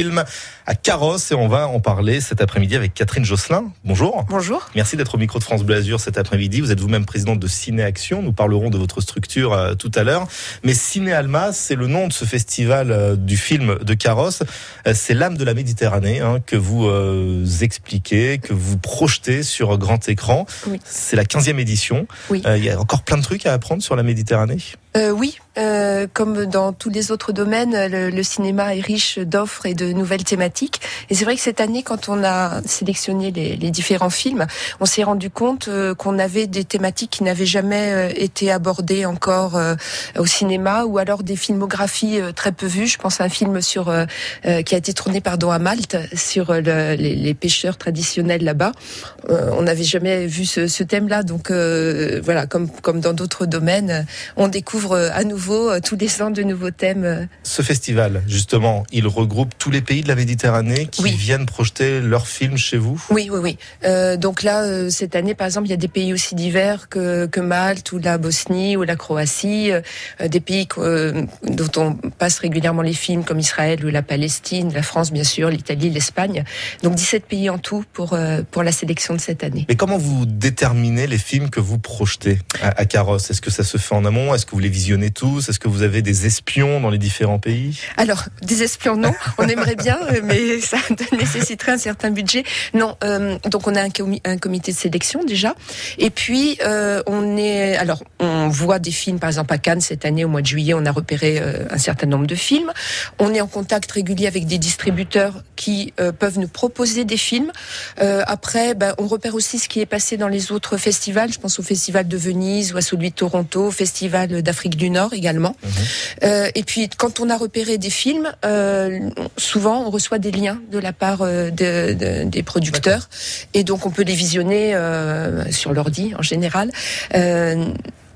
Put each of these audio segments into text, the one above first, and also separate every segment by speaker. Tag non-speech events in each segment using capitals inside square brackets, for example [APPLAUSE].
Speaker 1: film à Carrosse et on va en parler cet après-midi avec Catherine Josselin. Bonjour.
Speaker 2: Bonjour.
Speaker 1: Merci d'être au micro de France Bleu Azur cet après-midi. Vous êtes vous-même présidente de Ciné Action. Nous parlerons de votre structure euh, tout à l'heure. Mais Ciné Alma, c'est le nom de ce festival euh, du film de Carrosse. Euh, c'est l'âme de la Méditerranée hein, que vous expliquez, que vous projetez sur grand écran.
Speaker 2: Oui.
Speaker 1: C'est la 15e édition.
Speaker 2: Oui.
Speaker 1: Il y a encore plein de trucs à apprendre sur la Méditerranée?
Speaker 2: Euh, oui, euh, comme dans tous les autres domaines, le, cinéma est riche d'offres et de nouvelles thématiques. Et c'est vrai que cette année, quand on a sélectionné les, différents films, on s'est rendu compte euh, qu'on avait des thématiques qui n'avaient jamais euh, été abordées encore au cinéma, ou alors des filmographies très peu vues. Je pense à un film sur qui a été tourné pardon à Malte sur le- les, pêcheurs traditionnels là-bas. On n'avait jamais vu ce, ce thème-là, donc voilà, comme comme dans d'autres domaines, on découvre à nouveau tous les ans de nouveaux thèmes. euh.
Speaker 1: Ce festival, justement, il regroupe tous les pays de la Méditerranée qui
Speaker 2: Oui.
Speaker 1: viennent projeter leurs films chez vous?
Speaker 2: Oui, oui, oui. Euh, donc là, euh, cette année, par exemple, il y a des pays aussi divers que, que Malte ou la Bosnie ou la Croatie, euh, des pays dont on passe régulièrement les films comme Israël ou la Palestine, la France, bien sûr, l'Italie, l'Espagne. Donc 17 pays en tout pour pour la sélection de cette année.
Speaker 1: Mais comment vous déterminez les films que vous projetez à, à Carrosse Est-ce que ça se fait en amont? Est-ce que vous les visionnez tous? Est-ce que vous avez des espions dans les différents pays
Speaker 2: Alors, des espions, non. [LAUGHS] On aimerait bien, mais ça [LAUGHS] nécessiterait un certain budget. Non, euh, donc on a un, comi- un comité de sélection déjà. Et puis, euh, on est... Alors, on voit des films, par exemple à Cannes, cette année, au mois de juillet, on a repéré euh, un certain nombre de films. On est en contact régulier avec des distributeurs qui peuvent nous proposer des films. Après, ben, on repère aussi ce qui est passé dans les autres festivals. Je pense au Festival de Venise ou à celui de Toronto, au Festival d'Afrique du Nord également. Euh, et puis, quand on a repéré des films, euh, souvent on reçoit des liens de la part euh, de- de- des producteurs, et donc on peut les visionner euh, sur l'ordi en général.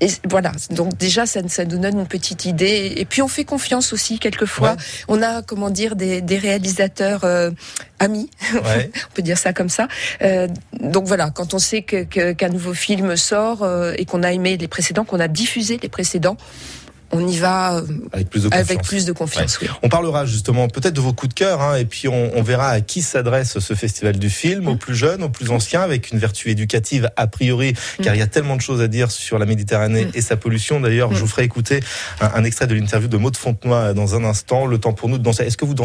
Speaker 2: Et voilà, donc déjà ça, ça nous donne une petite idée. Et puis on fait confiance aussi quelquefois.
Speaker 1: Ouais.
Speaker 2: On a comment dire des, des réalisateurs euh, amis,
Speaker 1: Ouais. [LAUGHS]
Speaker 2: on peut dire ça comme ça. Euh, donc voilà, quand on sait que- qu'un nouveau film sort euh, et qu'on a aimé les précédents, qu'on a diffusé les précédents, on y va euh,
Speaker 1: Avec plus de confiance.
Speaker 2: avec plus de confiance. oui.
Speaker 1: On parlera justement peut-être de vos coups de cœur, hein, et puis on, on verra à qui s'adresse ce festival du film, aux plus jeunes, aux plus anciens, avec une vertu éducative a priori, car il y a tellement de choses à dire sur la Méditerranée
Speaker 2: Mm.
Speaker 1: et sa pollution. D'ailleurs, je vous ferai écouter un, un extrait de l'interview de Maud Fontenoy dans un instant. Le temps pour nous de danser. Est-ce que vous dansez